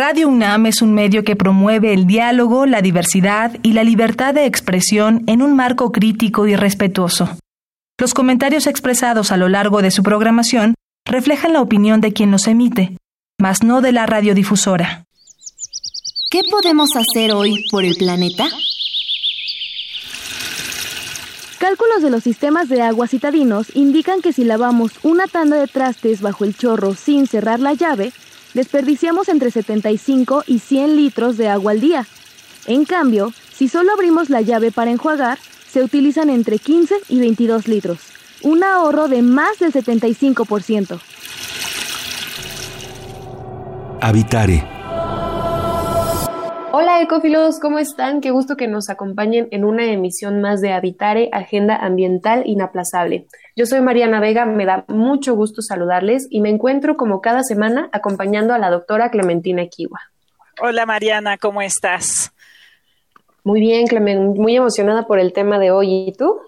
Radio UNAM es un medio que promueve el diálogo, la diversidad y la libertad de expresión en un marco crítico y respetuoso. Los comentarios expresados a lo largo de su programación reflejan la opinión de quien los emite, mas no de la radiodifusora. ¿Qué podemos hacer hoy por el planeta? Cálculos de los sistemas de agua citadinos indican que si lavamos una tanda de trastes bajo el chorro sin cerrar la llave, desperdiciamos entre 75 y 100 litros de agua al día. En cambio, si solo abrimos la llave para enjuagar, se utilizan entre 15 y 22 litros, un ahorro de más del 75%. Habitare Hola ecófilos, ¿cómo están? Qué gusto que nos acompañen en una emisión más de Habitare, Agenda Ambiental Inaplazable. Yo soy Mariana Vega, me da mucho gusto saludarles y me encuentro como cada semana acompañando a la doctora Clementina Kiwa. Hola Mariana, ¿cómo estás? Muy bien, Clement, muy emocionada por el tema de hoy. ¿Y tú?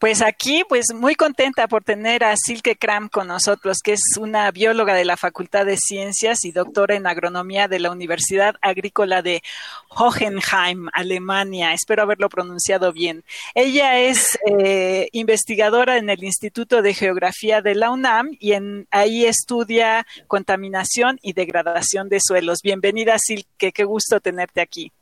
Pues aquí, pues muy contenta por tener a Silke Kram con nosotros, que es una bióloga de la Facultad de Ciencias y doctora en agronomía de la Universidad Agrícola de Hohenheim, Alemania. Espero haberlo pronunciado bien. Ella es eh, investigadora en el Instituto de Geografía de la UNAM y en, ahí estudia contaminación y degradación de suelos. Bienvenida, Silke, qué gusto tenerte aquí.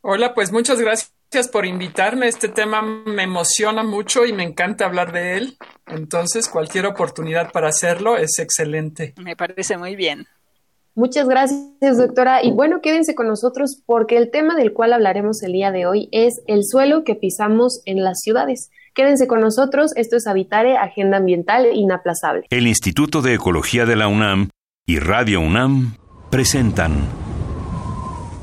Hola, pues muchas gracias Gracias por invitarme. Este tema me emociona mucho y me encanta hablar de él. Entonces, cualquier oportunidad para hacerlo es excelente. Me parece muy bien. Muchas gracias, doctora. Y bueno, quédense con nosotros porque el tema del cual hablaremos el día de hoy es el suelo que pisamos en las ciudades. Quédense con nosotros. Esto es Habitare, Agenda Ambiental Inaplazable. El Instituto de Ecología de la UNAM y Radio UNAM presentan.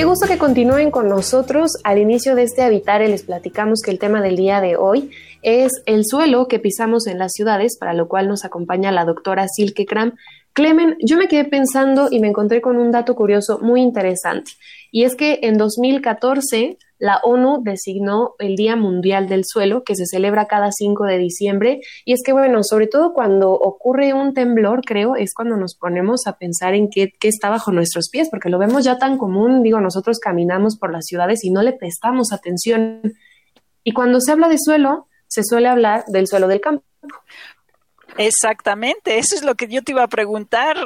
Qué gusto que continúen con nosotros. Al inicio de este Habitare les platicamos que el tema del día de hoy es el suelo que pisamos en las ciudades, para lo cual nos acompaña la doctora Silke Kram. Clemen, yo me quedé pensando y me encontré con un dato curioso muy interesante, y es que en 2014 la ONU designó el Día Mundial del Suelo, que se celebra cada 5 de diciembre. Y es que, bueno, sobre todo cuando ocurre un temblor, creo, es cuando nos ponemos a pensar en qué, qué está bajo nuestros pies, porque lo vemos ya tan común. Digo, nosotros caminamos por las ciudades y no le prestamos atención. Y cuando se habla de suelo, se suele hablar del suelo del campo. Exactamente, eso es lo que yo te iba a preguntar,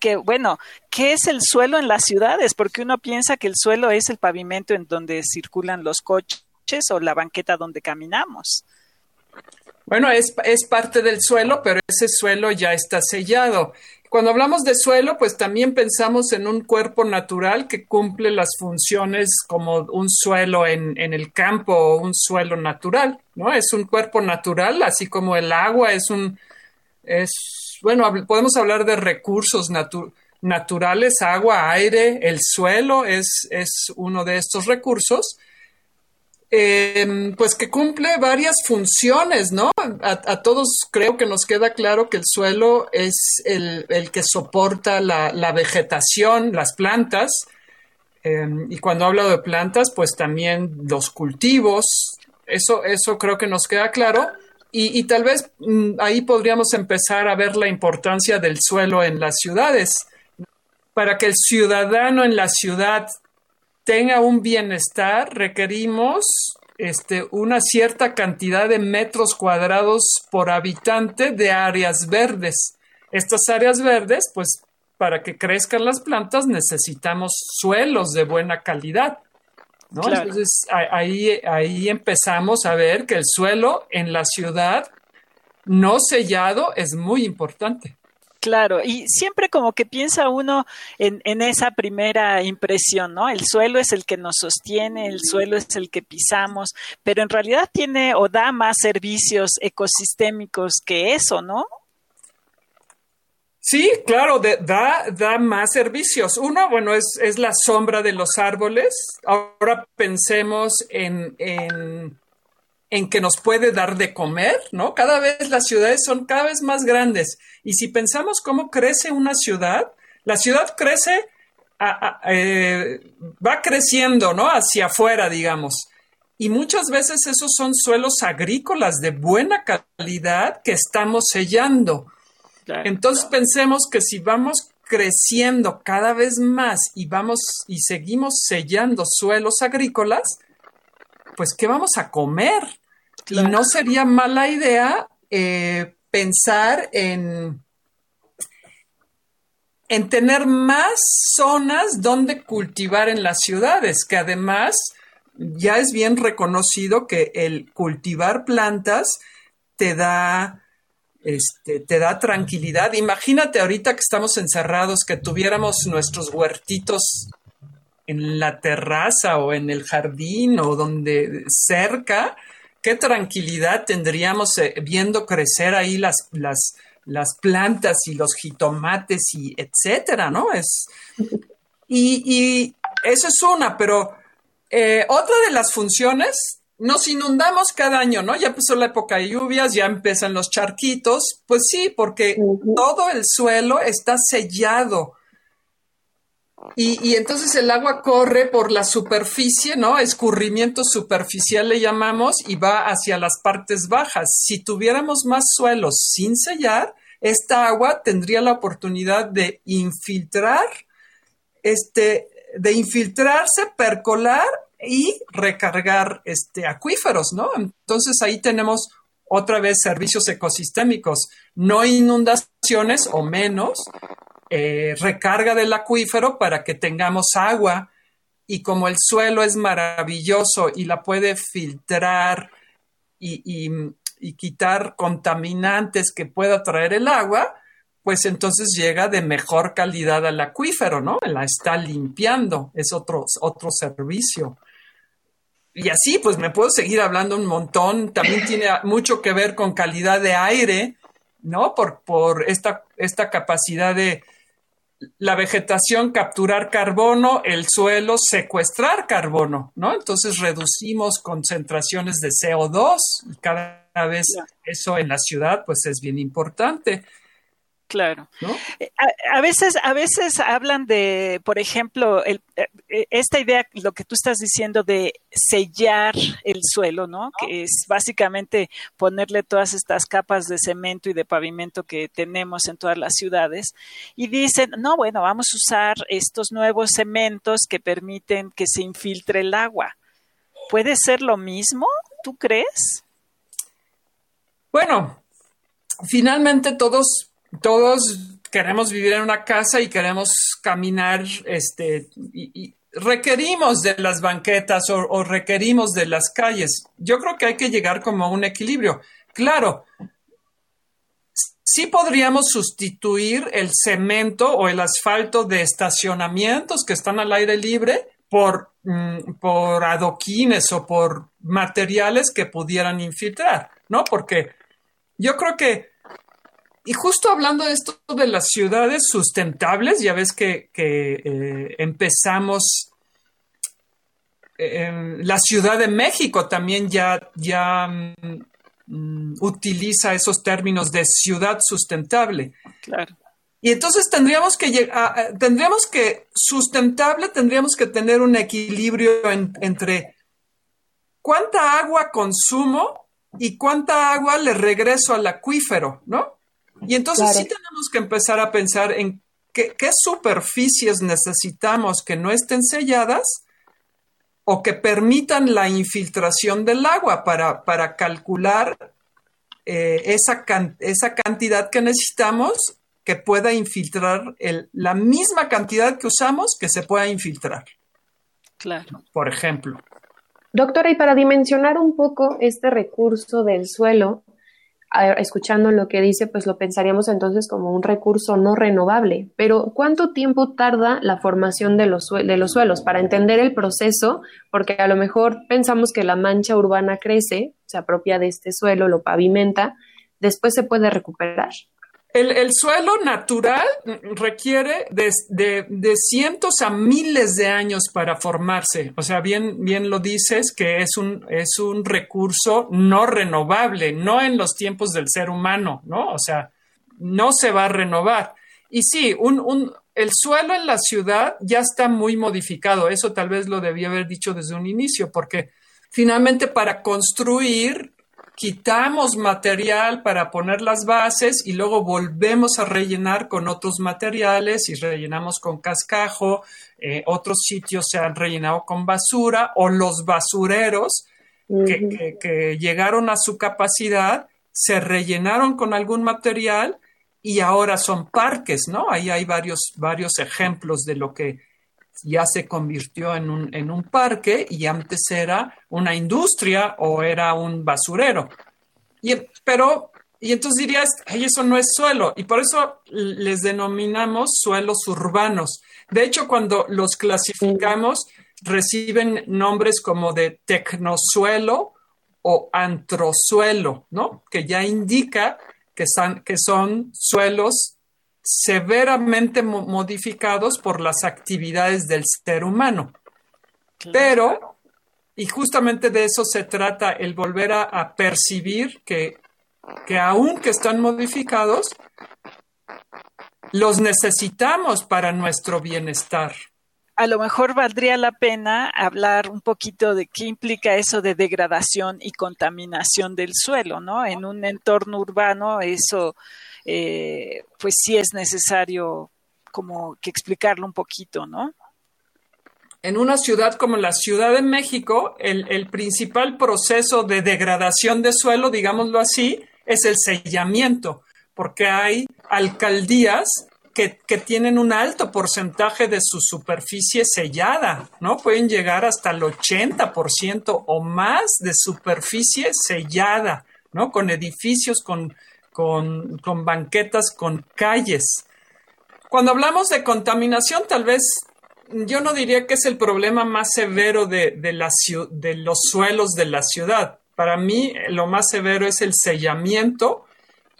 que Bueno, ¿qué es el suelo en las ciudades? Porque uno piensa que el suelo es el pavimento en donde circulan los coches o la banqueta donde caminamos. Bueno, es, es parte del suelo, pero ese suelo ya está sellado. Cuando hablamos de suelo, pues también pensamos en un cuerpo natural que cumple las funciones como un suelo en, en, el campo o un suelo natural, ¿no? Es un cuerpo natural, así como el agua es un, es, bueno, podemos hablar de recursos naturales, agua, aire, el suelo es, es uno de estos recursos, em, pues que cumple varias funciones, ¿no? A, todos creo que nos queda claro que el suelo es el, que soporta la, vegetación, las plantas, em, y cuando hablo de plantas, pues también los cultivos, eso, eso creo que nos queda claro. Y, tal vez mm, ahí podríamos empezar a ver la importancia del suelo en las ciudades. Para que el ciudadano en la ciudad tenga un bienestar, requerimos este, una cierta cantidad de metros cuadrados por habitante de áreas verdes. Estas áreas verdes, pues para que crezcan las plantas necesitamos suelos de buena calidad. Entonces ahí, ahí empezamos a ver que el suelo en la ciudad no sellado es muy importante. Claro, y siempre como que piensa uno en, en, esa primera impresión, ¿no? El suelo es el que nos sostiene, el suelo es el que pisamos, pero en realidad tiene o da más servicios ecosistémicos que eso, ¿no? Sí, claro, da, da más servicios. Uno, bueno, es, es, la sombra de los árboles. Ahora pensemos en, en, en, que nos puede dar de comer, ¿no? Cada vez las ciudades son cada vez más grandes. Y si pensamos cómo crece una ciudad, la ciudad crece, eh, va creciendo, ¿no? Hacia afuera, digamos. Y muchas veces esos son suelos agrícolas de buena calidad que estamos sellando. Entonces pensemos que si vamos creciendo cada vez más y vamos y seguimos sellando suelos agrícolas, pues ¿qué vamos a comer? Y no sería mala idea eh, pensar en, en tener más zonas donde cultivar en las ciudades, que además ya es bien reconocido que el cultivar plantas te da este, te da tranquilidad. Imagínate ahorita que estamos encerrados, que tuviéramos nuestros huertitos en la terraza o en el jardín o donde cerca, qué tranquilidad tendríamos eh, viendo crecer ahí las, las, las plantas y los jitomates y etcétera, ¿no? Es, y, y eso es una, pero eh, otra de las funciones nos inundamos cada año, ¿no? Ya empezó la época de lluvias, ya empiezan los charquitos. Pues sí, porque todo el suelo está sellado. Y, entonces el agua corre por la superficie, ¿no? Escurrimiento superficial le llamamos y va hacia las partes bajas. Si tuviéramos más suelos sin sellar, esta agua tendría la oportunidad de infiltrar, este, de infiltrarse, percolar y recargar este, acuíferos, ¿no? Entonces ahí tenemos otra vez servicios ecosistémicos, no inundaciones o menos, eh, recarga del acuífero para que tengamos agua y como el suelo es maravilloso y la puede filtrar y, y quitar contaminantes que pueda traer el agua, pues entonces llega de mejor calidad al acuífero, ¿no? La está limpiando, es otro, otro servicio y así, pues me puedo seguir hablando un montón. También tiene mucho que ver con calidad de aire, ¿no? Por, por esta, esta capacidad de la vegetación capturar carbono, el suelo secuestrar carbono, ¿no? Entonces reducimos concentraciones de CO2 y cada vez eso en la ciudad, pues es bien importante. Claro. Eh, a, veces, a veces hablan de, por ejemplo, el, eh, eh, esta idea, lo que tú estás diciendo de sellar el suelo, ¿no? Que es básicamente ponerle todas estas capas de cemento y de pavimento que tenemos en todas las ciudades. Y dicen, no, bueno, vamos a usar estos nuevos cementos que permiten que se infiltre el agua. ¿Puede ser lo mismo? ¿Tú crees? Bueno, finalmente todos todos queremos vivir en una casa y queremos caminar, este, y, requerimos de las banquetas o, requerimos de las calles. Yo creo que hay que llegar como a un equilibrio. Claro, sí podríamos sustituir el cemento o el asfalto de estacionamientos que están al aire libre por, mm, por adoquines o por materiales que pudieran infiltrar, ¿no? Porque yo creo que y justo hablando de esto de las ciudades sustentables, ya ves que, eh, empezamos, la Ciudad de México también ya, ya mm, utiliza esos términos de ciudad sustentable. Claro. Y entonces tendríamos que tendríamos que sustentable, tendríamos que tener un equilibrio entre cuánta agua consumo y cuánta agua le regreso al acuífero, ¿no? Y entonces sí tenemos que empezar a pensar en qué, superficies necesitamos que no estén selladas o que permitan la infiltración del agua para, para calcular eh, esa, esa cantidad que necesitamos que pueda infiltrar la misma cantidad que usamos que se pueda infiltrar. Claro. Por ejemplo. Doctora, y para dimensionar un poco este recurso del suelo, escuchando lo que dice, pues lo pensaríamos entonces como un recurso no renovable. Pero ¿cuánto tiempo tarda la formación de los, de los suelos para entender el proceso? Porque a lo mejor pensamos que la mancha urbana crece, se apropia de este suelo, lo pavimenta, después se puede recuperar. El, suelo natural requiere de, cientos a miles de años para formarse. O sea, bien, bien lo dices que es un, es un recurso no renovable, no en los tiempos del ser humano, ¿no? O sea, no se va a renovar. Y sí, un, el suelo en la ciudad ya está muy modificado. Eso tal vez lo debía haber dicho desde un inicio, porque finalmente para construir quitamos material para poner las bases y luego volvemos a rellenar con otros materiales y rellenamos con cascajo, eh, otros sitios se han rellenado con basura o los basureros que, llegaron a su capacidad se rellenaron con algún material y ahora son parques, ¿no? Ahí hay varios, varios ejemplos de lo que ya se convirtió en un, en un parque y antes era una industria o era un basurero. Y, pero, y entonces dirías, eso no es suelo. Y por eso les denominamos suelos urbanos. De hecho, cuando los clasificamos, reciben nombres como de tecnosuelo o antrosuelo, ¿no? Que ya indica que son, que son suelos severamente modificados por las actividades del ser humano. Pero, y justamente de eso se trata, el volver a, percibir que, que aunque están modificados, los necesitamos para nuestro bienestar. A lo mejor valdría la pena hablar un poquito de qué implica eso de degradación y contaminación del suelo, ¿no? En un entorno urbano eso eh, pues sí es necesario como que explicarlo un poquito, ¿no? En una ciudad como la Ciudad de México, el, principal proceso de degradación de suelo, digámoslo así, es el sellamiento, porque hay alcaldías que, tienen un alto porcentaje de su superficie sellada, ¿no? Pueden llegar hasta el 80% o más de superficie sellada, ¿no? Con edificios, con con, banquetas, con calles. Cuando hablamos de contaminación, tal vez yo no diría que es el problema más severo de, de, los suelos de la ciudad. Para mí, lo más severo es el sellamiento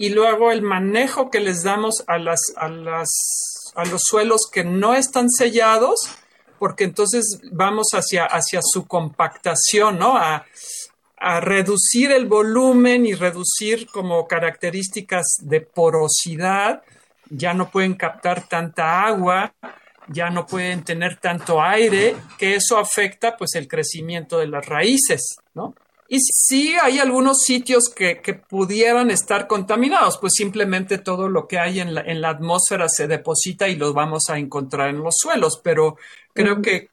y luego el manejo que les damos a, las, a, las, a los suelos que no están sellados, porque entonces vamos hacia, hacia su compactación, ¿no? A, a reducir el volumen y reducir como características de porosidad, ya no pueden captar tanta agua, ya no pueden tener tanto aire, que eso afecta pues el crecimiento de las raíces, ¿no? Y sí hay algunos sitios que, pudieran estar contaminados, pues simplemente todo lo que hay en la, en la atmósfera se deposita y lo vamos a encontrar en los suelos, pero creo que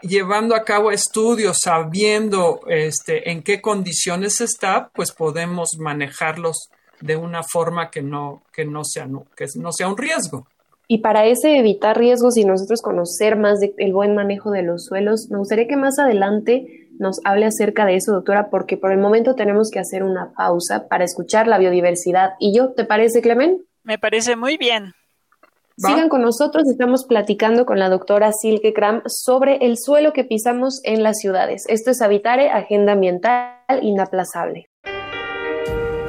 llevando a cabo estudios, sabiendo este, en qué condiciones está, pues podemos manejarlos de una forma que no, que no, sea, que no sea un riesgo. Y para ese evitar riesgos y nosotros conocer más del buen manejo de los suelos, me gustaría que más adelante nos hable acerca de eso, doctora, porque por el momento tenemos que hacer una pausa para escuchar la biodiversidad. ¿Y yo, te parece, Clemen? Me parece muy bien. Sigan con nosotros, estamos platicando con la doctora Silke Kram sobre el suelo que pisamos en las ciudades. Esto es Habitare, Agenda Ambiental Inaplazable.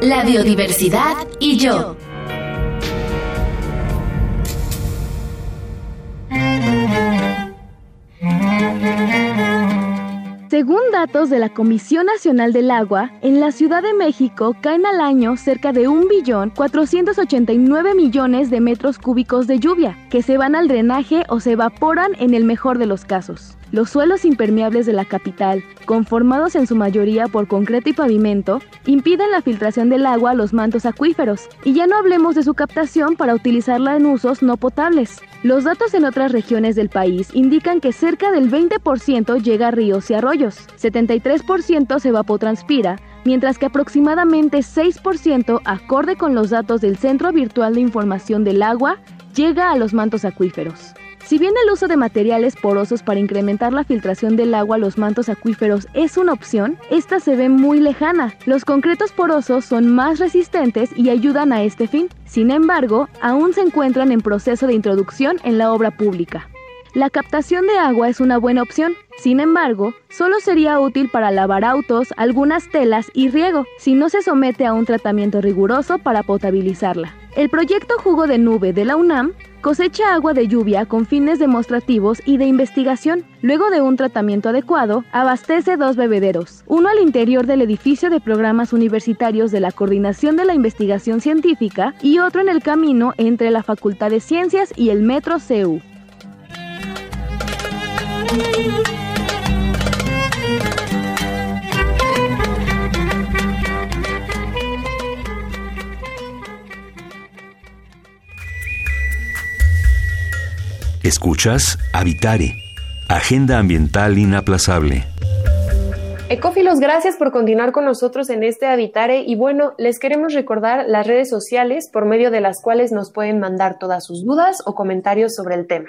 La biodiversidad y yo. Según datos de la Comisión Nacional del Agua, en la Ciudad de México caen al año cerca de 1.489 millones de metros cúbicos de lluvia, que se van al drenaje o se evaporan en el mejor de los casos. Los suelos impermeables de la capital, conformados en su mayoría por concreto y pavimento, impiden la filtración del agua a los mantos acuíferos, y ya no hablemos de su captación para utilizarla en usos no potables. Los datos en otras regiones del país indican que cerca del 20% llega a ríos y arroyos, 73% se evapotranspira, mientras que aproximadamente 6%, acorde con los datos del Centro Virtual de Información del Agua, llega a los mantos acuíferos. Si bien el uso de materiales porosos para incrementar la filtración del agua a los mantos acuíferos es una opción, esta se ve muy lejana. Los concretos porosos son más resistentes y ayudan a este fin. Sin embargo, aún se encuentran en proceso de introducción en la obra pública. La captación de agua es una buena opción, Sin embargo, solo sería útil para lavar autos, algunas telas y riego, si no se somete a un tratamiento riguroso para potabilizarla. El proyecto Jugo de Nube de la UNAM cosecha agua de lluvia con fines demostrativos y de investigación. Luego de un tratamiento adecuado, abastece dos bebederos, uno al interior del edificio de programas universitarios de la Coordinación de la Investigación Científica y otro en el camino entre la Facultad de Ciencias y el Metro CEU. Escuchas Habitare, Agenda Ambiental Inaplazable. Ecófilos, gracias por continuar con nosotros en este Habitare y bueno, les queremos recordar las redes sociales por medio de las cuales nos pueden mandar todas sus dudas o comentarios sobre el tema.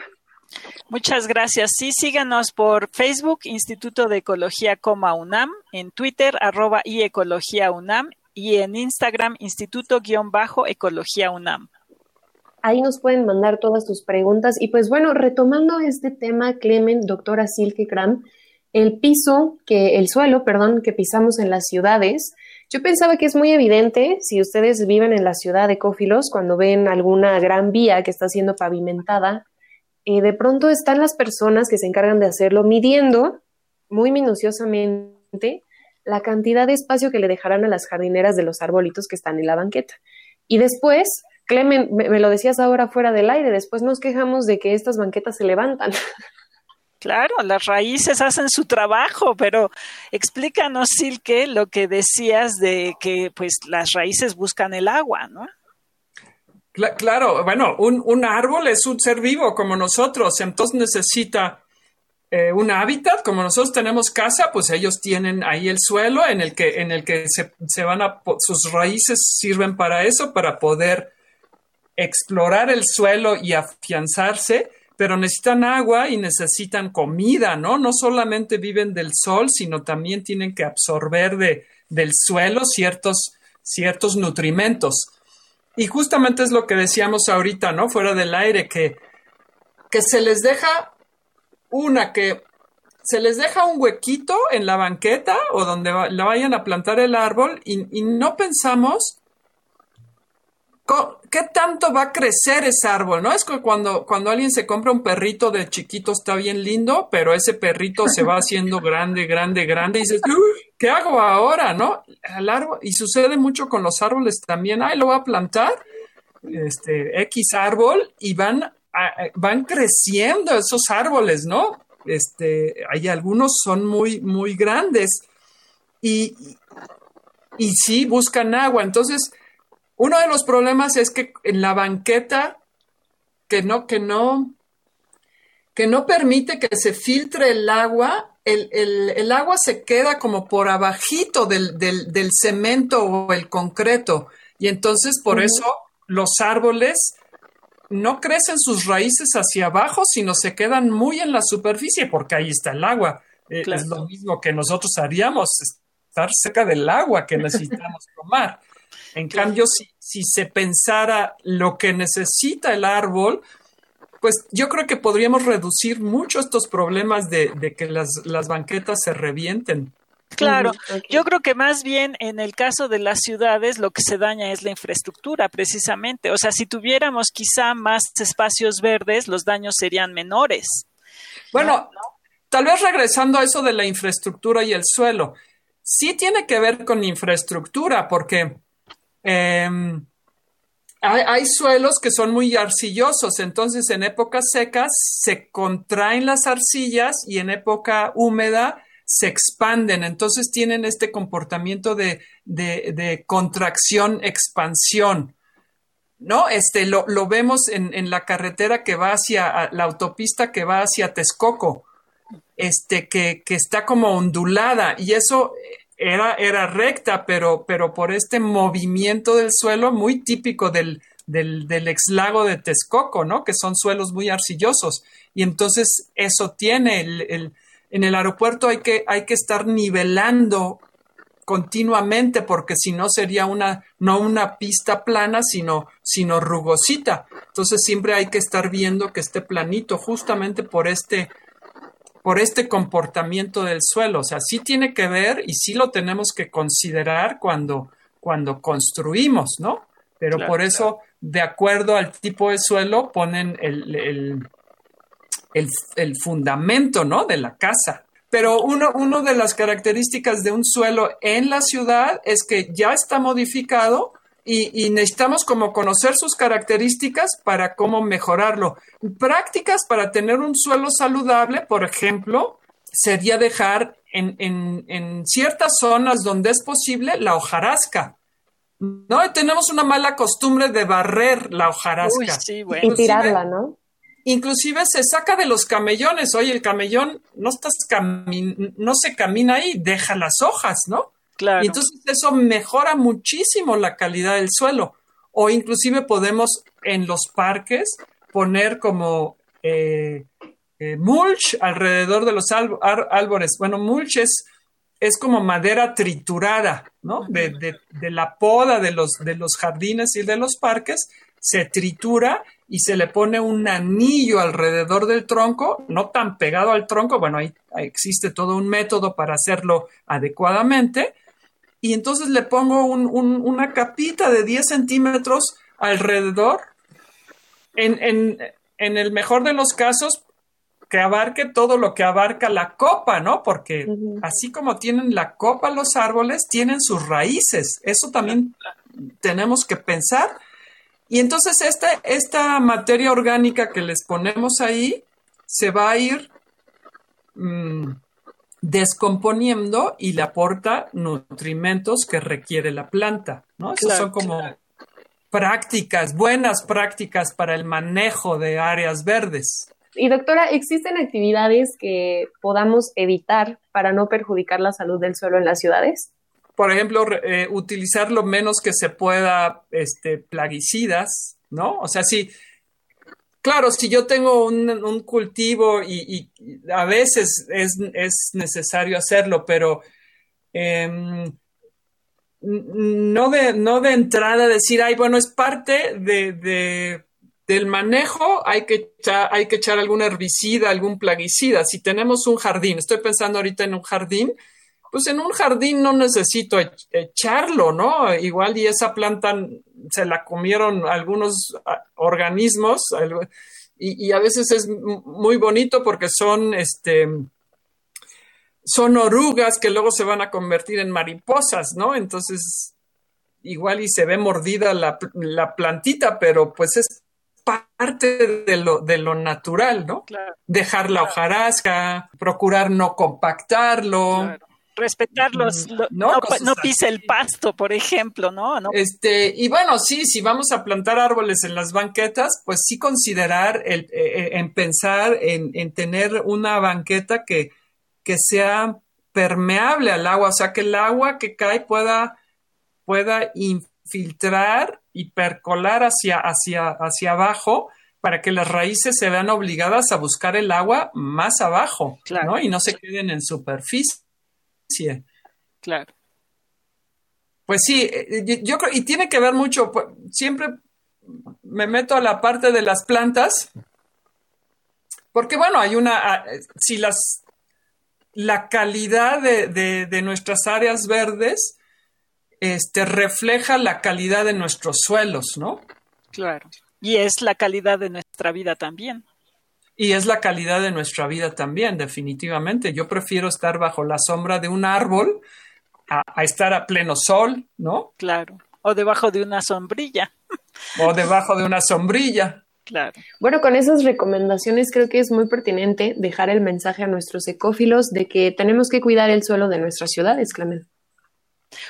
Muchas gracias. Sí, síganos por Facebook, Instituto de Ecología, UNAM, en Twitter, arroba y Ecología UNAM y en Instagram, Instituto-Ecología UNAM. Ahí nos pueden mandar todas sus preguntas. Y pues bueno, retomando este tema, Clemen, doctora Silke Kram, el piso, que, el suelo, perdón, que pisamos en las ciudades, yo pensaba que es muy evidente, si ustedes viven en la ciudad de Cófilos, cuando ven alguna gran vía que está siendo pavimentada, eh, de pronto están las personas que se encargan de hacerlo midiendo muy minuciosamente la cantidad de espacio que le dejarán a las jardineras de los arbolitos que están en la banqueta. Y después Clemen, me, lo decías ahora fuera del aire, después nos quejamos de que estas banquetas se levantan. Claro, las raíces hacen su trabajo, pero explícanos, Silke, lo que decías de que pues las raíces buscan el agua, ¿no? Claro, bueno, un, árbol es un ser vivo como nosotros, entonces necesita eh, un hábitat, como nosotros tenemos casa, pues ellos tienen ahí el suelo en el que, en el que se, se van a, sus raíces sirven para eso, para poder explorar el suelo y afianzarse, pero necesitan agua y necesitan comida, ¿no? No solamente viven del sol, sino también tienen que absorber de, del suelo ciertos, ciertos nutrimentos. Y justamente es lo que decíamos ahorita, ¿no? Fuera del aire, que, que se les deja una, que se les deja un huequito en la banqueta o donde la vayan a plantar el árbol y, y no pensamos ¿Qué tanto va a crecer ese árbol? ¿No? Es que cuando, cuando alguien se compra un perrito de chiquito está bien lindo, pero ese perrito se va haciendo grande, grande, grande y dices, ¿qué hago ahora? ¿No? El árbol, y sucede mucho con los árboles también. Ay, lo voy a plantar, este, X árbol, y van, van creciendo esos árboles, ¿no? Este, hay algunos son muy, muy grandes y, y sí buscan agua. Entonces, uno de los problemas es que en la banqueta, que no, que no, que no permite que se filtre el agua, el, agua se queda como por abajito del, del, cemento o el concreto. Y entonces por eso los árboles no crecen sus raíces hacia abajo, sino se quedan muy en la superficie porque ahí está el agua. Eh, es lo mismo que nosotros haríamos, estar cerca del agua que necesitamos tomar. En cambio, si, se pensara lo que necesita el árbol, pues yo creo que podríamos reducir mucho estos problemas de, que las, banquetas se revienten. Claro, yo creo que más bien en el caso de las ciudades lo que se daña es la infraestructura, precisamente. O sea, si tuviéramos quizá más espacios verdes, los daños serían menores. Bueno, tal vez regresando a eso de la infraestructura y el suelo, sí tiene que ver con infraestructura, porque Em, hay, suelos que son muy arcillosos, entonces en épocas secas se contraen las arcillas y en época húmeda se expanden, entonces tienen este comportamiento de, contracción-expansión. ¿No? Este, lo, vemos en, la carretera que va hacia la autopista que va hacia Texcoco, este, que, que está como ondulada, y eso era, era recta, pero, pero por este movimiento del suelo muy típico del, del, ex lago de Texcoco, ¿no? Que son suelos muy arcillosos. Y entonces eso tiene el, en el aeropuerto hay que, hay que estar nivelando continuamente porque si no sería una no una pista plana sino sino rugosita entonces siempre hay que estar viendo que esté planito justamente por este por este comportamiento del suelo. O sea, sí tiene que ver y sí lo tenemos que considerar cuando, cuando construimos, ¿no? Pero por eso, de acuerdo al tipo de suelo, ponen el, el, fundamento, ¿no? De la casa. Pero una uno de las características de un suelo en la ciudad es que ya está modificado y, necesitamos como conocer sus características para cómo mejorarlo. Prácticas para tener un suelo saludable, por ejemplo, sería dejar en, en, ciertas zonas donde es posible la hojarasca. No, tenemos una mala costumbre de barrer la hojarasca. Y tirarla, ¿no? Inclusive se saca de los camellones. Oye, el camellón no, estás no se camina ahí, deja las hojas, ¿no? Y entonces eso mejora muchísimo la calidad del suelo. O inclusive podemos en los parques poner como eh, eh, mulch alrededor de los árboles. Bueno, mulch es, es como madera triturada, ¿no? De, la poda de los, de los jardines y de los parques, se tritura y se le pone un anillo alrededor del tronco, no tan pegado al tronco, bueno, ahí existe todo un método para hacerlo adecuadamente, y entonces le pongo una capita de 10 centímetros alrededor. En, el mejor de los casos, que abarque todo lo que abarca la copa, ¿no? Porque así como tienen la copa los árboles, tienen sus raíces. Eso también tenemos que pensar. Y entonces esta, esta materia orgánica que les ponemos ahí se va a ir mm, descomponiendo y le aporta nutrimentos que requiere la planta, ¿no? Esas son como prácticas, buenas prácticas para el manejo de áreas verdes. Y doctora, ¿existen actividades que podamos evitar para no perjudicar la salud del suelo en las ciudades? Por ejemplo, eh, utilizar lo menos que se pueda este, plaguicidas, ¿no? O sea, si, claro, si yo tengo un, cultivo y, a veces es, necesario hacerlo, pero em, no, de, no de entrada decir, ay, bueno, es parte de, del manejo, hay que, echar, hay que echar algún herbicida, algún plaguicida. Si tenemos un jardín, estoy pensando ahorita en un jardín, pues en un jardín no necesito echarlo, ¿no? Igual y esa planta se la comieron algunos ah, organismos y, a veces es muy bonito porque son, este, son orugas que luego se van a convertir en mariposas, ¿no? Entonces, igual y se ve mordida la, plantita, pero pues es parte de lo, de lo natural, ¿no? Dejar la hojarasca, procurar no compactarlo respetarlos, no, no, pise el pasto, por ejemplo, ¿no? Este, y bueno, sí, si vamos a plantar árboles en las banquetas, pues sí considerar el, eh, eh, en pensar en, en, tener una banqueta que, que sea permeable al agua, o sea, que el agua que cae pueda, pueda infiltrar y percolar hacia, hacia, hacia abajo para que las raíces se vean obligadas a buscar el agua más abajo, ¿no? Y no se queden en superficie. Claro. Pues sí, eh, yo creo, y tiene que ver mucho, pues, siempre me meto a la parte de las plantas, porque bueno, hay una, ah, si las, la calidad de, nuestras áreas verdes, este, refleja la calidad de nuestros suelos, ¿no? Claro. Y es la calidad de nuestra vida también. Y es la calidad de nuestra vida también, definitivamente. Yo prefiero estar bajo la sombra de un árbol a, estar a pleno sol, ¿no? Claro. O debajo de una sombrilla. O debajo de una sombrilla. Claro. Bueno, con esas recomendaciones creo que es muy pertinente dejar el mensaje a nuestros ecófilos de que tenemos que cuidar el suelo de nuestras ciudades, Clamel.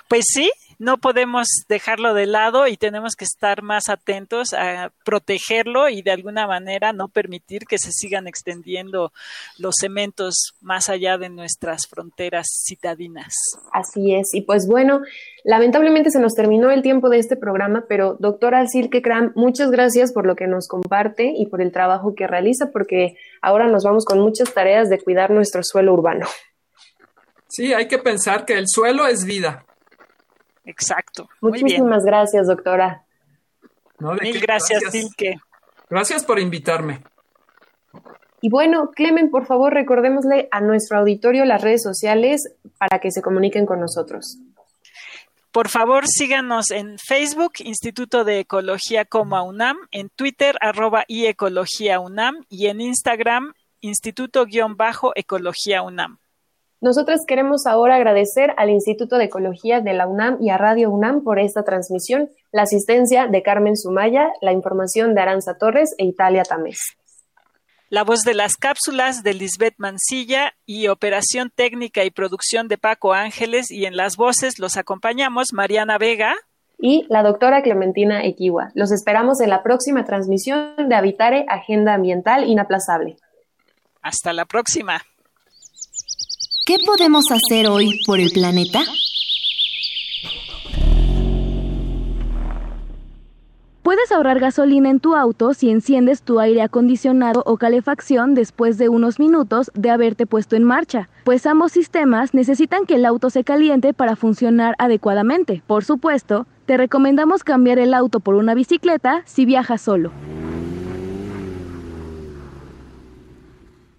Pues sí, no podemos dejarlo de lado y tenemos que estar más atentos a protegerlo y de alguna manera no permitir que se sigan extendiendo los cementos más allá de nuestras fronteras citadinas. Así es. Y pues bueno, lamentablemente se nos terminó el tiempo de este programa, pero doctora Silke Kram, muchas gracias por lo que nos comparte y por el trabajo que realiza, porque ahora nos vamos con muchas tareas de cuidar nuestro suelo urbano. Sí, hay que pensar que el suelo es vida. Exacto. Muchísimas gracias, doctora. Mil gracias, Silke. Gracias por invitarme. Y bueno, Clemen, por favor, recordémosle a nuestro auditorio las redes sociales para que se comuniquen con nosotros. Por favor, síganos en Facebook, Instituto de Ecología como UNAM, en Twitter, arroba y Ecología UNAM, y en Instagram, Instituto-Ecología UNAM. Nosotras queremos ahora agradecer al Instituto de Ecología de la UNAM y a Radio UNAM por esta transmisión, la asistencia de Carmen Sumaya, la información de Aranza Torres e Italia Tamés. La voz de las cápsulas de Lisbeth Mancilla y operación técnica y producción de Paco Ángeles y en las voces los acompañamos Mariana Vega y la doctora Clementina Equiwa. Los esperamos en la próxima transmisión de Habitare Agenda Ambiental Inaplazable. Hasta la próxima. ¿Qué podemos hacer hoy por el planeta? Puedes ahorrar gasolina en tu auto si enciendes tu aire acondicionado o calefacción después de unos minutos de haberte puesto en marcha, pues ambos sistemas necesitan que el auto se caliente para funcionar adecuadamente. Por supuesto, te recomendamos cambiar el auto por una bicicleta si viajas solo.